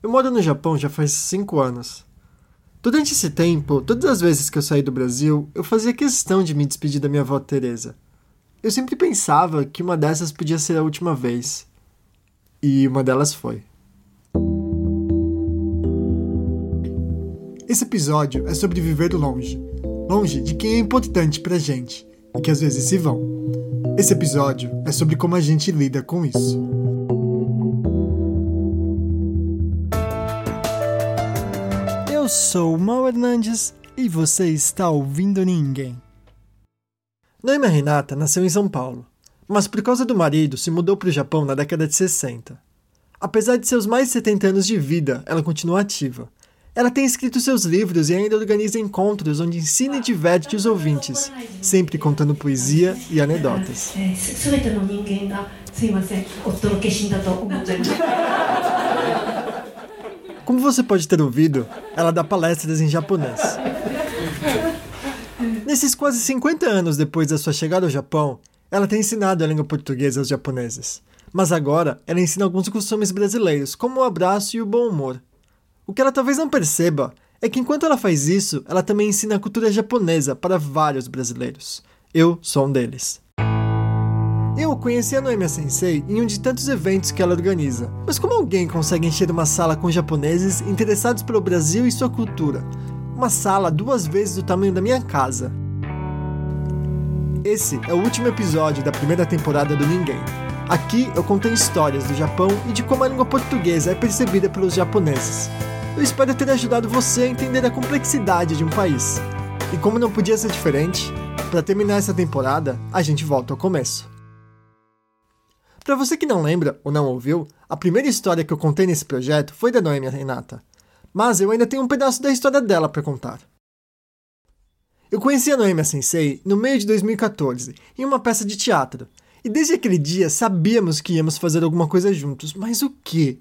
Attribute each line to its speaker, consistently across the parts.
Speaker 1: Eu moro no Japão já faz 5 anos. Durante esse tempo, todas as vezes que eu saí do Brasil, eu fazia questão de me despedir da minha avó Teresa. Eu sempre pensava que uma dessas podia ser a última vez. E uma delas foi. Esse episódio é sobre viver longe. Longe de quem é importante pra gente e que às vezes se vão. Esse episódio é sobre como a gente lida com isso. Eu sou o Mal Hernandes e você está ouvindo Ninguém. Noema Renata nasceu em São Paulo, mas por causa do marido se mudou para o Japão na década de 60. Apesar de seus mais de 70 anos de vida, ela continua ativa. Ela tem escrito seus livros e ainda organiza encontros onde ensina e diverte os ouvintes, sempre contando poesia e anedotas. Como você pode ter ouvido, ela dá palestras em japonês. Nesses quase 50 anos depois da sua chegada ao Japão, ela tem ensinado a língua portuguesa aos japoneses. Mas agora, ela ensina alguns costumes brasileiros, como o abraço e o bom humor. O que ela talvez não perceba é que enquanto ela faz isso, ela também ensina a cultura japonesa para vários brasileiros. Eu sou um deles. Eu conheci a Noemia Sensei em um de tantos eventos que ela organiza. Mas como alguém consegue encher uma sala com japoneses interessados pelo Brasil e sua cultura? Uma sala duas vezes do tamanho da minha casa. Esse é o último episódio da primeira temporada do Ninguém. Aqui eu contei histórias do Japão e de como a língua portuguesa é percebida pelos japoneses. Eu espero ter ajudado você a entender a complexidade de um país. E como não podia ser diferente, para terminar essa temporada, a gente volta ao começo. Para você que não lembra ou não ouviu, a primeira história que eu contei nesse projeto foi da Noêmia Renata. Mas eu ainda tenho um pedaço da história dela para contar. Eu conheci a Noêmia Sensei no meio de 2014, em uma peça de teatro. E desde aquele dia sabíamos que íamos fazer alguma coisa juntos, mas o que?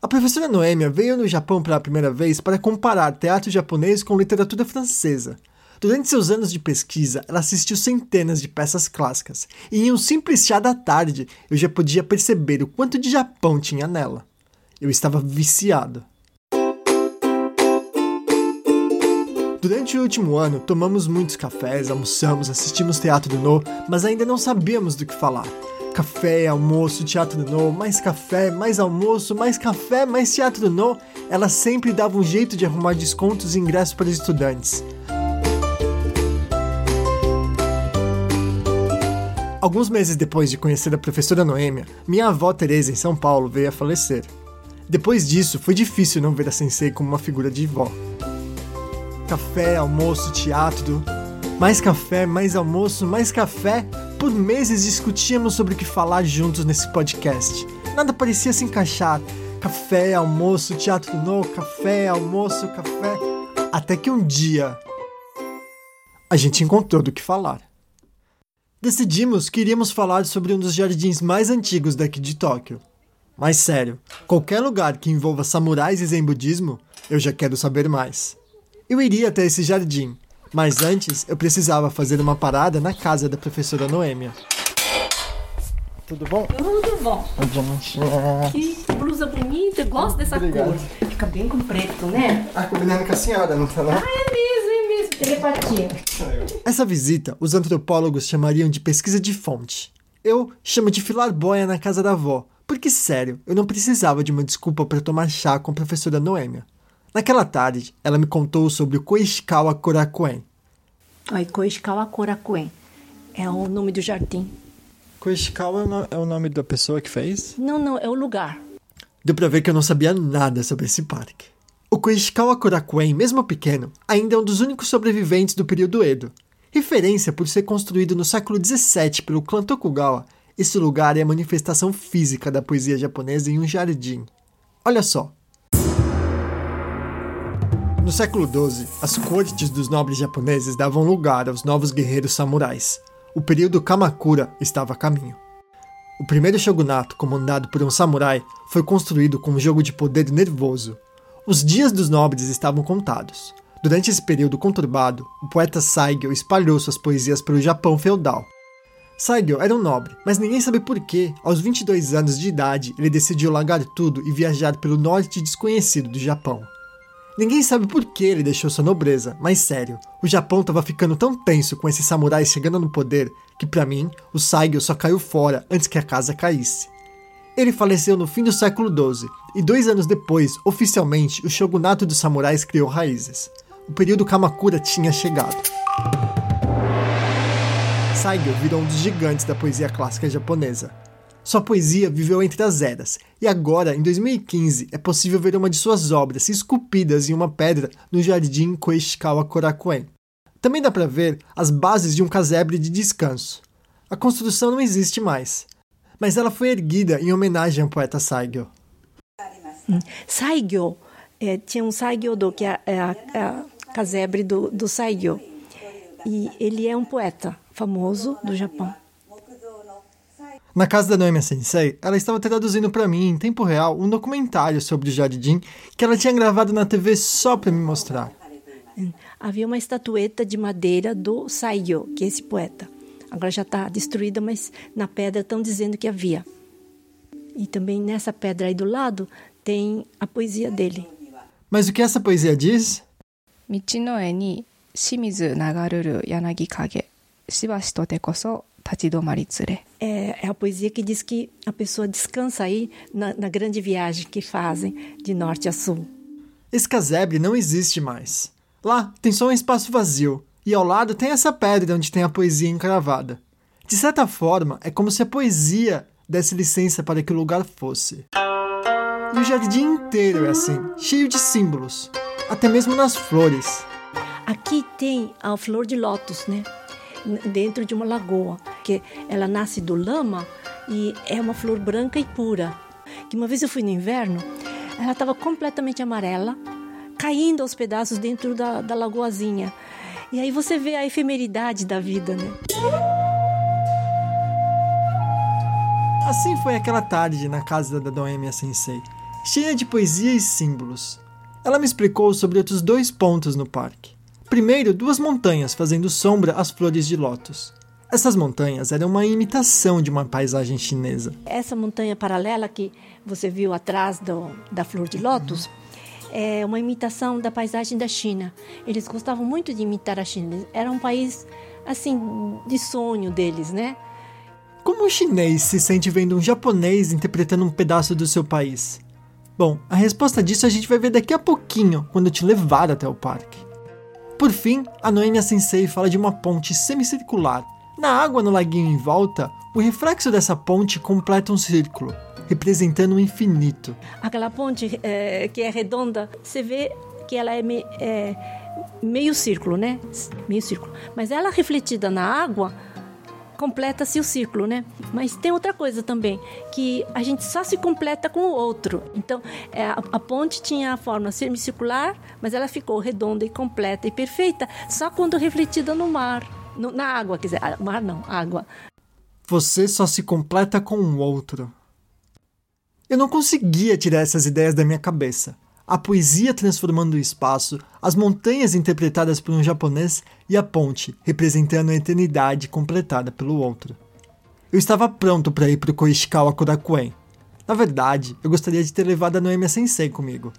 Speaker 1: A professora Noêmia veio no Japão pela primeira vez para comparar teatro japonês com literatura francesa. Durante seus anos de pesquisa, ela assistiu centenas de peças clássicas, e em um simples chá da tarde eu já podia perceber o quanto de Japão tinha nela. Eu estava viciado. Durante o último ano, tomamos muitos cafés, almoçamos, assistimos teatro no, mas ainda não sabíamos do que falar. Café, almoço, teatro no, mais café, mais almoço, mais café, mais teatro no. Ela sempre dava um jeito de arrumar descontos e ingressos para os estudantes. Alguns meses depois de conhecer a professora Noêmia, minha avó Teresa em São Paulo veio a falecer. Depois disso, foi difícil não ver a sensei como uma figura de vó. Café, almoço, teatro, mais café, mais almoço, mais café. Por meses discutíamos sobre o que falar juntos nesse podcast. Nada parecia se encaixar. Café, almoço, teatro no, café, almoço, café. Até que um dia a gente encontrou do que falar. Decidimos que iríamos falar sobre um dos jardins mais antigos daqui de Tóquio. Mas sério, qualquer lugar que envolva samurais e zen budismo, eu já quero saber mais. Eu iria até esse jardim, mas antes eu precisava fazer uma parada na casa da professora Noêmia. Tudo bom?
Speaker 2: Tudo bom. Que blusa bonita, eu gosto dessa
Speaker 1: Obrigado.
Speaker 2: cor. Fica bem com preto, né?
Speaker 1: Ah, combinando com a senhora, não tá não?
Speaker 2: Ah, é mesmo, é mesmo. Telepatia.
Speaker 1: Essa visita os antropólogos chamariam de pesquisa de fonte. Eu chamo de filar boia na casa da avó, porque sério, eu não precisava de uma desculpa para tomar chá com a professora Noêmia. Naquela tarde, ela me contou sobre o Koishikawa Korakuen.
Speaker 2: Oi, Koishikawa Korakuen. É o nome do jardim.
Speaker 1: Koishikawa é é o nome da pessoa que fez?
Speaker 2: Não, não, é o lugar.
Speaker 1: Deu pra ver que eu não sabia nada sobre esse parque. O Koishikawa Korakuen, mesmo pequeno, ainda é um dos únicos sobreviventes do período Edo. Referência por ser construído no século XVII pelo clã Tokugawa, esse lugar é a manifestação física da poesia japonesa em um jardim. Olha só. No século XII, as cortes dos nobres japoneses davam lugar aos novos guerreiros samurais. O período Kamakura estava a caminho. O primeiro shogunato, comandado por um samurai, foi construído com um jogo de poder nervoso. Os dias dos nobres estavam contados. Durante esse período conturbado, o poeta Saigyo espalhou suas poesias pelo Japão feudal. Saigyo era um nobre, mas ninguém sabe por que, aos 22 anos de idade, ele decidiu largar tudo e viajar pelo norte desconhecido do Japão. Ninguém sabe por que ele deixou sua nobreza, mas sério, o Japão estava ficando tão tenso com esses samurais chegando no poder que para mim, o Saigyo só caiu fora antes que a casa caísse. Ele faleceu no fim do século XII, e dois anos depois, oficialmente, o shogunato dos samurais criou raízes. O período Kamakura tinha chegado. Saigyo virou um dos gigantes da poesia clássica japonesa. Sua poesia viveu entre as eras, e agora, em 2015, é possível ver uma de suas obras esculpidas em uma pedra no jardim Koishikawa Korakuen. Também dá para ver as bases de um casebre de descanso. A construção não existe mais, mas ela foi erguida em homenagem ao poeta Saigyo.
Speaker 2: Hum. Saigyo, é, tinha um Saigyo-do, que é, é a, é a casebre do, do Saigyo. E ele é um poeta famoso do Japão.
Speaker 1: Na casa da Noemi Sensei, ela estava traduzindo para mim, em tempo real, um documentário sobre o jardim que ela tinha gravado na TV só para me mostrar.
Speaker 2: Havia uma estatueta de madeira do Saigyo, que é esse poeta. Agora já está destruída, mas na pedra estão dizendo que havia. E também nessa pedra aí do lado tem a poesia dele.
Speaker 1: Mas o que essa poesia diz?
Speaker 3: Michinoe ni Shimizu nagaruru yanagi kage, shibashi to te koso tachidomari tsure.
Speaker 2: É, é, a poesia que diz que a pessoa descansa aí na, na grande viagem que fazem de norte a sul.
Speaker 1: Esse casebre não existe mais. Lá tem só um espaço vazio, e ao lado tem essa pedra onde tem a poesia encravada. De certa forma, é como se a poesia desse licença para que o lugar fosse. E o jardim inteiro é assim, cheio de símbolos, até mesmo nas flores.
Speaker 2: Aqui tem a flor de lótus, né? Dentro de uma lagoa, que ela nasce do lama e é uma flor branca e pura. Que uma vez eu fui no inverno, ela estava completamente amarela, caindo aos pedaços dentro da, da lagoazinha. E aí você vê a efemeridade da vida, né?
Speaker 1: Assim foi aquela tarde na casa da Doemia Sensei cheia de poesia e símbolos. Ela me explicou sobre outros dois pontos no parque. Primeiro, duas montanhas fazendo sombra às flores de lótus. Essas montanhas eram uma imitação de uma paisagem chinesa.
Speaker 2: Essa montanha paralela que você viu atrás do, da flor de lótus é uma imitação da paisagem da China. Eles gostavam muito de imitar a China. Era um país, assim, de sonho deles, né?
Speaker 1: Como um chinês se sente vendo um japonês interpretando um pedaço do seu país? Bom, a resposta disso a gente vai ver daqui a pouquinho, quando eu te levar até o parque. Por fim, a Noemia Sensei fala de uma ponte semicircular. Na água no laguinho em volta, o reflexo dessa ponte completa um círculo, representando o infinito.
Speaker 2: Aquela ponte é, que é redonda, você vê que ela é, me, é meio círculo, né? Meio círculo. Mas ela refletida na água completa-se o ciclo, né? Mas tem outra coisa também, que a gente só se completa com o outro. Então, é, a, a ponte tinha a forma semicircular, mas ela ficou redonda e completa e perfeita só quando refletida no mar, no, na água, quer dizer, mar não, água.
Speaker 1: Você só se completa com o outro. Eu não conseguia tirar essas ideias da minha cabeça a poesia transformando o espaço, as montanhas interpretadas por um japonês e a ponte representando a eternidade completada pelo outro. Eu estava pronto para ir para o Koishikawa Korakuen. Na verdade, eu gostaria de ter levado a Noemi Sensei comigo.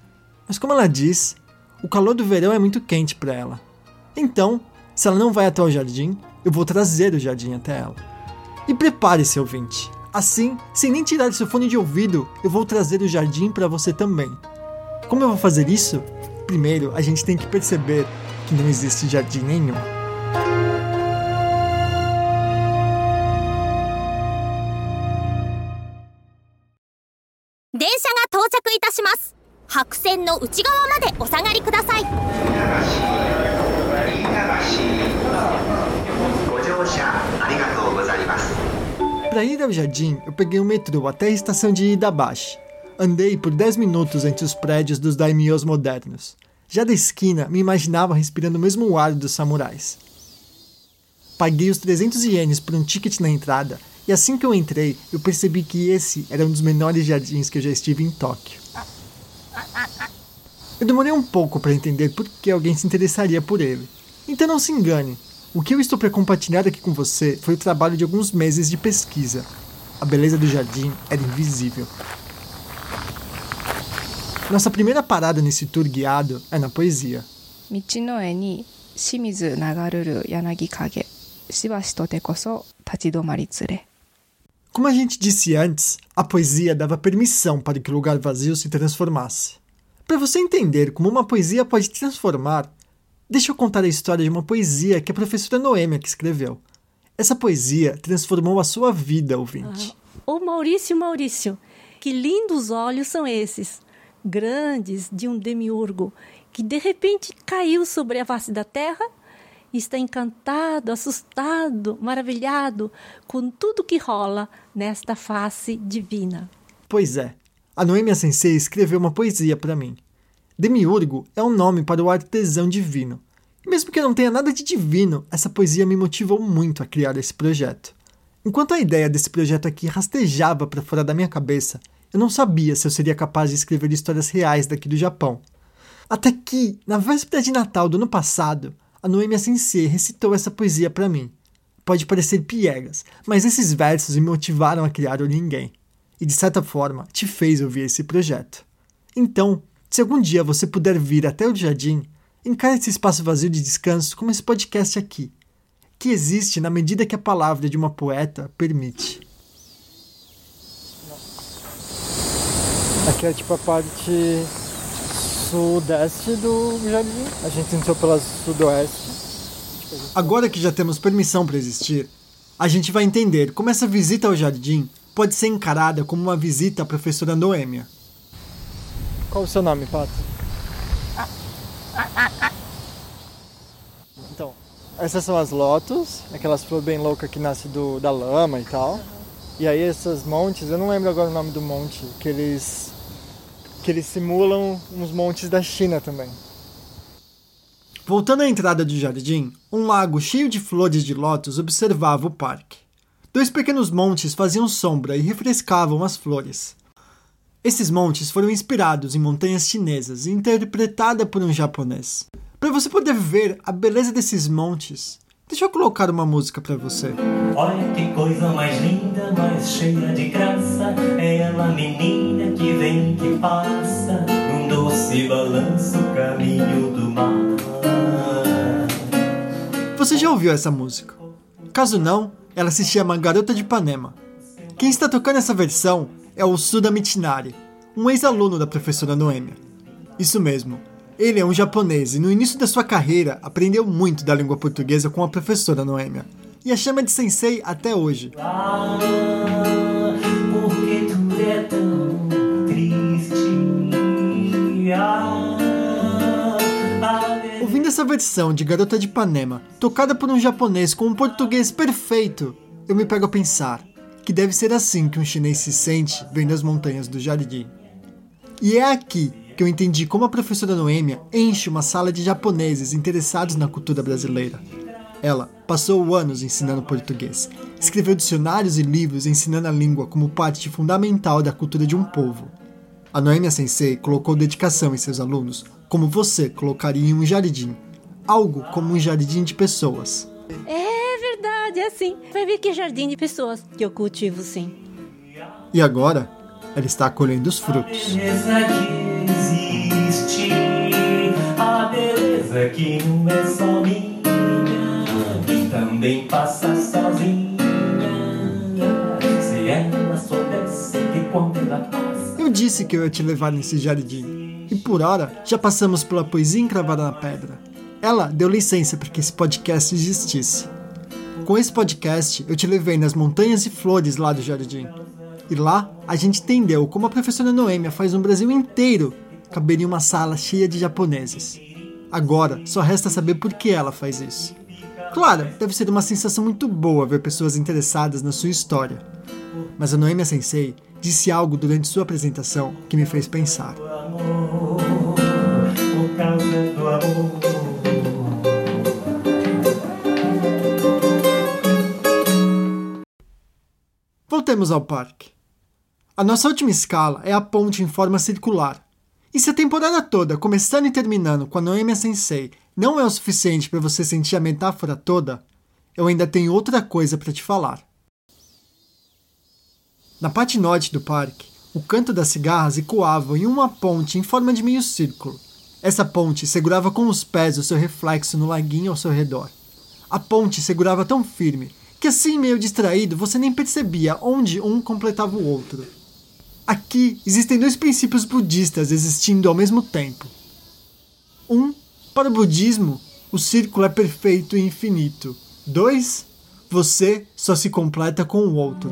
Speaker 1: Mas como ela diz, o calor do verão é muito quente para ela. Então, se ela não vai até o jardim, eu vou trazer o jardim até ela. E prepare-se, ouvinte. Assim, sem nem tirar seu fone de ouvido, eu vou trazer o jardim para você também. Como eu vou fazer isso? Primeiro, a gente tem que perceber que não existe jardim nenhum. Para ir ao jardim, eu peguei o metrô até a estação de Idabashi. Andei por 10 minutos entre os prédios dos daimyos modernos. Já da esquina, me imaginava respirando o mesmo ar dos samurais. Paguei os 300 ienes por um ticket na entrada, e assim que eu entrei, eu percebi que esse era um dos menores jardins que eu já estive em Tóquio. Eu demorei um pouco para entender por que alguém se interessaria por ele. Então não se engane, o que eu estou para compartilhar aqui com você foi o trabalho de alguns meses de pesquisa. A beleza do jardim era invisível. Nossa primeira parada nesse tour guiado é na poesia. Como a gente disse antes, a poesia dava permissão para que o lugar vazio se transformasse. Para você entender como uma poesia pode transformar, deixa eu contar a história de uma poesia que a professora Noêmia que escreveu. Essa poesia transformou a sua vida, ouvinte.
Speaker 2: Ô Maurício, Maurício, que lindos olhos são esses, grandes de um demiurgo, que de repente caiu sobre a face da terra e está encantado, assustado, maravilhado com tudo que rola nesta face divina.
Speaker 1: Pois é, a Noêmia Sensei escreveu uma poesia para mim. Demiurgo é um nome para o artesão divino. E mesmo que não tenha nada de divino, essa poesia me motivou muito a criar esse projeto. Enquanto a ideia desse projeto aqui rastejava para fora da minha cabeça, eu não sabia se eu seria capaz de escrever histórias reais daqui do Japão. Até que, na véspera de Natal do ano passado, a Noêmia Sensei recitou essa poesia para mim. Pode parecer piegas, mas esses versos me motivaram a criar o Ninguém. E de certa forma, te fez ouvir esse projeto. Então, se algum dia você puder vir até o jardim, encare esse espaço vazio de descanso como esse podcast aqui, que existe na medida que a palavra de uma poeta permite.
Speaker 4: Aqui é tipo a parte sudeste do jardim. A gente entrou pela sudoeste.
Speaker 1: Agora que já temos permissão para existir, a gente vai entender como essa visita ao jardim pode ser encarada como uma visita à professora Noêmia.
Speaker 4: Qual o seu nome, Pato? Então, essas são as lotus, aquelas flores bem loucas que nascem do, da lama e tal. E aí esses montes, eu não lembro agora o nome do monte, que eles que eles simulam uns montes da China também.
Speaker 1: Voltando à entrada do jardim, um lago cheio de flores de lótus observava o parque. Dois pequenos montes faziam sombra e refrescavam as flores. Esses montes foram inspirados em montanhas chinesas e interpretada por um japonês. Para você poder ver a beleza desses montes, deixa eu colocar uma música para você.
Speaker 5: Olha que coisa mais linda, mais cheia de graça. É ela, menina, que vem, que passa. Num doce balanço, caminho do mar.
Speaker 1: Você já ouviu essa música? Caso não, ela se chama Garota de Ipanema. Quem está tocando essa versão é o Suda Mitinari, um ex-aluno da professora Noêmia. Isso mesmo, ele é um japonês e no início da sua carreira aprendeu muito da língua portuguesa com a professora Noêmia e a chama de sensei até hoje. Ouvindo essa versão de Garota de Ipanema, tocada por um japonês com um português perfeito, eu me pego a pensar que deve ser assim que um chinês se sente vendo as montanhas do jardim. E é aqui que eu entendi como a professora Noêmia enche uma sala de japoneses interessados na cultura brasileira. Ela passou anos ensinando português, escreveu dicionários e livros ensinando a língua como parte fundamental da cultura de um povo. A Noêmia Sensei colocou dedicação em seus alunos, como você colocaria em um jardim, algo como um jardim de pessoas.
Speaker 2: É é assim. Vai ver que jardim de pessoas que eu cultivo, sim.
Speaker 1: E agora, ela está colhendo os frutos.
Speaker 5: beleza que existe. A beleza que não é só minha. Que também passa sozinha. Se ela soubesse que quando ela passa.
Speaker 1: Eu disse que eu ia te levar nesse jardim. E por hora, já passamos pela poesia encravada na pedra. Ela deu licença para que esse podcast existisse. Com esse podcast, eu te levei nas montanhas e flores lá do jardim. E lá, a gente entendeu como a professora Noêmia faz um Brasil inteiro caber em uma sala cheia de japoneses. Agora, só resta saber por que ela faz isso. Claro, deve ser uma sensação muito boa ver pessoas interessadas na sua história. Mas a Noêmia Sensei disse algo durante sua apresentação que me fez pensar. Ao parque. A nossa última escala é a ponte em forma circular. E se a temporada toda, começando e terminando com a Noêmia Sensei, não é o suficiente para você sentir a metáfora toda, eu ainda tenho outra coisa para te falar. Na parte norte do parque, o canto das cigarras ecoava em uma ponte em forma de meio círculo. Essa ponte segurava com os pés o seu reflexo no laguinho ao seu redor. A ponte segurava tão firme que, assim meio distraído, você nem percebia onde um completava o outro. Aqui existem dois princípios budistas existindo ao mesmo tempo. Um, para o budismo, o círculo é perfeito e infinito. Dois, você só se completa com o outro.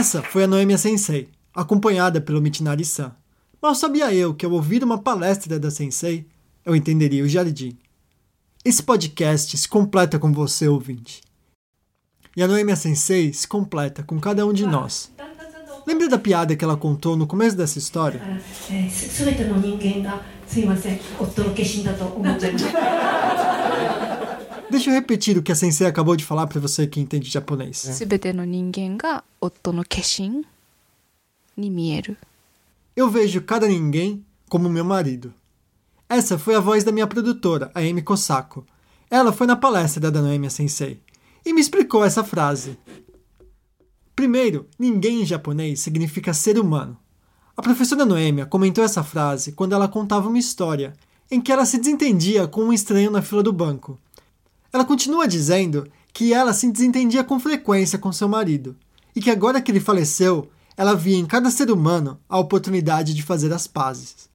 Speaker 1: Essa foi a Noemia Sensei, acompanhada pelo Michinari-san. Mal sabia eu que ao ouvir uma palestra da Sensei, eu entenderia o jardim. Esse podcast se completa com você, ouvinte. E a Noemia Sensei se completa com cada um de nós. Lembra da piada que ela contou no começo dessa história? Deixa eu repetir o que a sensei acabou de falar para você que entende japonês. Eu vejo cada ninguém como meu marido. Essa foi a voz da minha produtora, a Amy Kosako. Ela foi na palestra da Danoemia Sensei e me explicou essa frase. Primeiro, ninguém em japonês significa ser humano. A professora Noêmia comentou essa frase quando ela contava uma história em que ela se desentendia com um estranho na fila do banco ela continua dizendo que ela se desentendia com frequência com seu marido e que agora que ele faleceu, ela via em cada ser humano a oportunidade de fazer as pazes.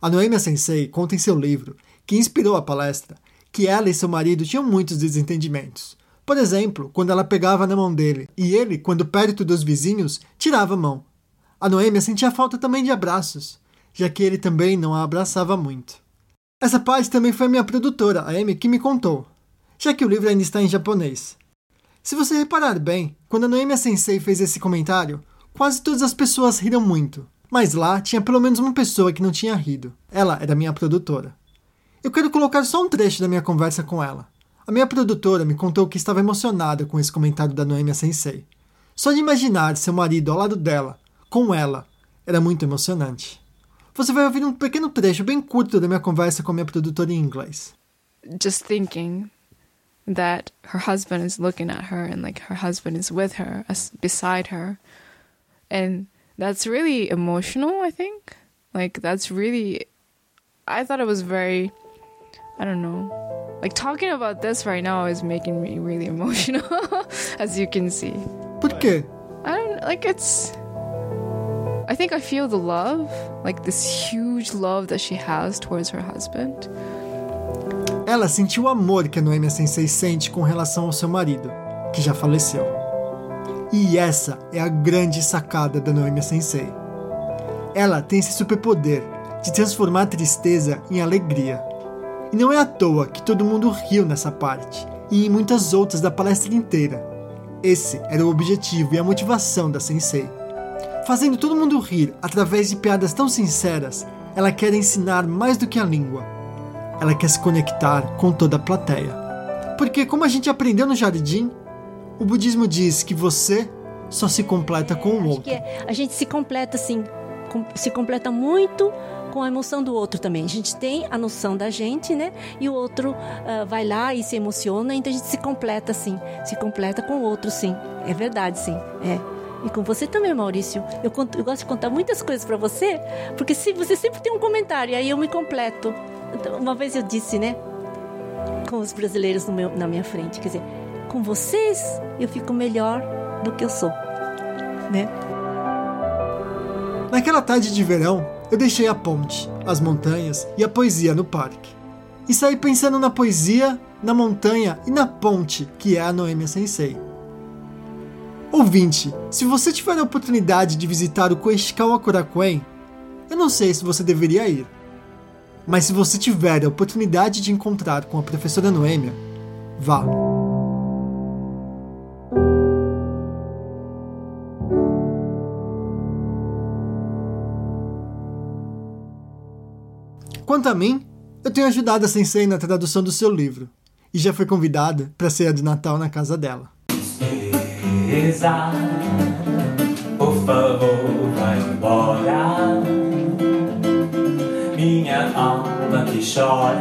Speaker 1: A Noemia Sensei conta em seu livro, que inspirou a palestra, que ela e seu marido tinham muitos desentendimentos. Por exemplo, quando ela pegava na mão dele e ele, quando perto dos vizinhos, tirava a mão. A Noêmia sentia falta também de abraços, já que ele também não a abraçava muito. Essa parte também foi a minha produtora, a Amy, que me contou, já que o livro ainda está em japonês. Se você reparar bem, quando a Noêmia Sensei fez esse comentário, quase todas as pessoas riram muito, mas lá tinha pelo menos uma pessoa que não tinha rido. Ela era minha produtora. Eu quero colocar só um trecho da minha conversa com ela. A minha produtora me contou que estava emocionada com esse comentário da Noemia Sensei. Só de imaginar seu marido ao lado dela, com ela, era muito emocionante. Você vai ouvir um pequeno trecho bem curto da minha conversa com a minha produtora em inglês.
Speaker 3: just thinking that her husband is looking at her and like her husband is with her as beside her. And that's really emotional i think. Like that's really i thought it was very i don't know. Like talking about this right now is making me really emotional as you can see.
Speaker 1: Quê?
Speaker 3: i don't like it's i think i feel the love like this huge love that she has towards her husband
Speaker 1: Ela sentiu o amor que a Noemia Sensei sente com relação ao seu marido, que já faleceu. E essa é a grande sacada da Noemia Sensei. Ela tem esse superpoder de transformar a tristeza em alegria. E não é à toa que todo mundo riu nessa parte e em muitas outras da palestra inteira. Esse era o objetivo e a motivação da Sensei. Fazendo todo mundo rir através de piadas tão sinceras, ela quer ensinar mais do que a língua. Ela quer se conectar com toda a plateia. Porque, como a gente aprendeu no jardim, o budismo diz que você só se completa com o outro.
Speaker 2: que é- a gente se completa assim, com- se completa muito com a emoção do outro também. A gente tem a noção da gente, né? E o outro ah, vai lá e se emociona, então a gente se completa assim, se completa com o outro, sim. É verdade, sim. É. E com você também, Maurício. Eu, conto- eu gosto de contar muitas coisas pra você, porque se você sempre tem um comentário, e aí eu me completo. Então, uma vez eu disse, né? Com os brasileiros meu- na minha frente, quer dizer, com vocês eu fico melhor do que eu sou, né?
Speaker 1: Naquela tarde de verão, eu deixei a ponte, as montanhas e a poesia no parque. E saí pensando na poesia, na montanha e na ponte que é a Noemia Sensei. Ouvinte, se você tiver a oportunidade de visitar o Koishikawa Korakuen, eu não sei se você deveria ir. Mas se você tiver a oportunidade de encontrar com a professora Noêmia, vá. Quanto a mim, eu tenho ajudado a Sensei na tradução do seu livro e já fui convidada para a de Natal na casa dela.
Speaker 5: Por favor, vai embora. Chora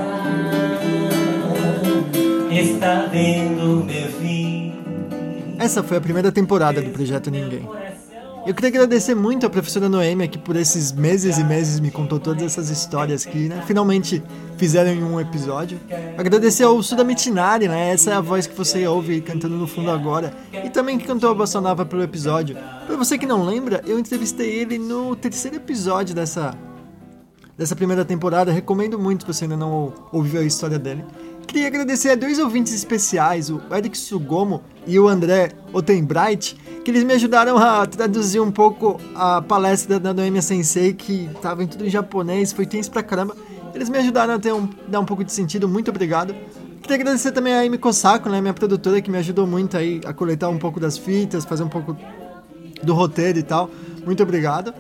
Speaker 5: está vendo meu fim.
Speaker 1: Essa foi a primeira temporada do Projeto Ninguém. Eu queria agradecer muito a professora Noêmia que por esses meses e meses me contou todas essas histórias que né, finalmente fizeram em um episódio. Agradecer ao Suda Mitinari, né? Essa é a voz que você ouve cantando no fundo agora. E também que cantou a Bossa Nova pelo episódio. Pra você que não lembra, eu entrevistei ele no terceiro episódio dessa, dessa primeira temporada. Recomendo muito se você ainda não ouviu a história dele. Queria agradecer a dois ouvintes especiais, o Eric Sugomo e o André Otenbright, que eles me ajudaram a traduzir um pouco a palestra da Noemia Sensei, que estava em tudo em japonês, foi tenso pra caramba. Eles me ajudaram a ter um, dar um pouco de sentido, muito obrigado. Queria agradecer também a Amy Kosako, né, minha produtora, que me ajudou muito aí a coletar um pouco das fitas, fazer um pouco do roteiro e tal. Muito obrigado.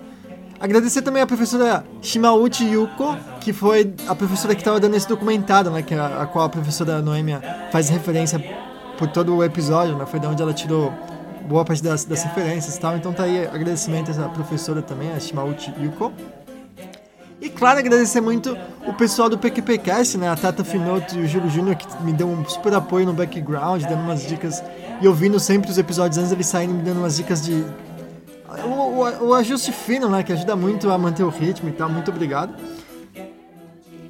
Speaker 1: Agradecer também a professora Shimauchi Yuko, que foi a professora que estava dando esse documentário, né, que a, a qual a professora Noemia faz referência por todo o episódio, né, foi de onde ela tirou boa parte das, das referências e tal. Então tá aí agradecimento a essa professora também, a Shimauchi Yuko. E claro, agradecer muito o pessoal do PQPcast, né? A Tata Finoto e o Júlio Júnior, que me deu um super apoio no background, dando umas dicas e ouvindo sempre os episódios antes deles saírem, me dando umas dicas de. O, o, o ajuste fino, né? Que ajuda muito a manter o ritmo e tal. Muito obrigado.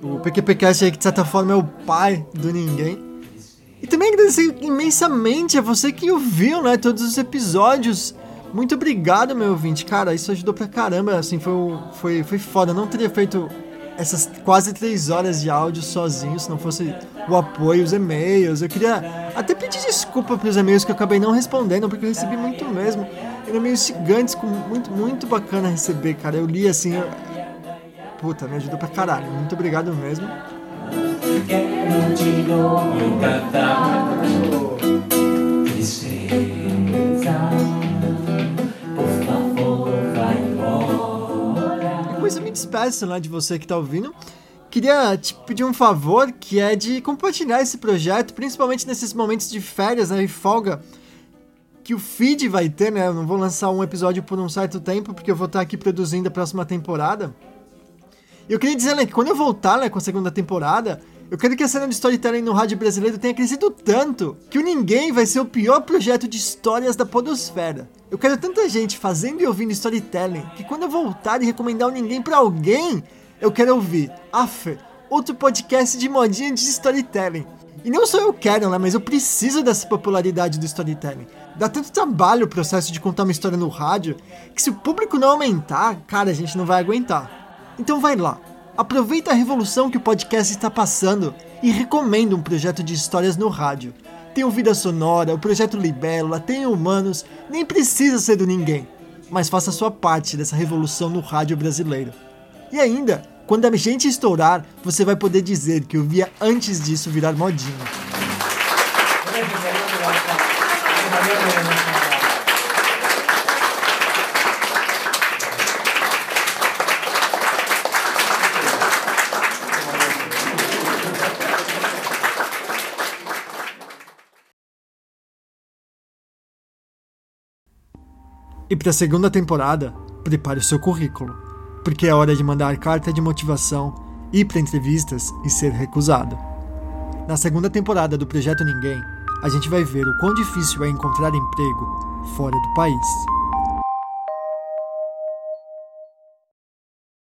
Speaker 1: O PQPcast aí, que de certa forma é o pai do ninguém. E também agradecer imensamente a você que ouviu, né? Todos os episódios. Muito obrigado, meu ouvinte. Cara, isso ajudou pra caramba. Assim, foi, foi, foi foda. Eu não teria feito essas quase três horas de áudio sozinho se não fosse o apoio, os e-mails. Eu queria até pedir desculpa pelos e-mails que eu acabei não respondendo, porque eu recebi muito mesmo. Eram e-mails gigantes, com muito, muito bacana receber, cara. Eu li assim. Eu... Puta, me ajudou pra caralho. Muito obrigado mesmo.
Speaker 5: Vai embora.
Speaker 1: Depois eu me despeço né, de você que tá ouvindo. Queria te pedir um favor, que é de compartilhar esse projeto, principalmente nesses momentos de férias né, e folga que o feed vai ter, né? Eu não vou lançar um episódio por um certo tempo, porque eu vou estar aqui produzindo a próxima temporada. Eu queria dizer né, que quando eu voltar né, com a segunda temporada, eu quero que a cena de storytelling no rádio brasileiro tenha crescido tanto que o Ninguém vai ser o pior projeto de histórias da podosfera. Eu quero tanta gente fazendo e ouvindo storytelling que quando eu voltar e recomendar o Ninguém para alguém, eu quero ouvir, af, outro podcast de modinha de storytelling. E não só eu quero, né, mas eu preciso dessa popularidade do storytelling. Dá tanto trabalho o processo de contar uma história no rádio que se o público não aumentar, cara, a gente não vai aguentar. Então vai lá, aproveita a revolução que o podcast está passando e recomenda um projeto de histórias no rádio. Tem o Vida Sonora, o Projeto Libélula, tem Humanos, nem precisa ser do ninguém, mas faça sua parte dessa revolução no rádio brasileiro. E ainda, quando a gente estourar, você vai poder dizer que eu via antes disso virar modinha. E para a segunda temporada, prepare o seu currículo, porque é hora de mandar carta de motivação, ir para entrevistas e ser recusado. Na segunda temporada do Projeto Ninguém, a gente vai ver o quão difícil é encontrar emprego fora do país.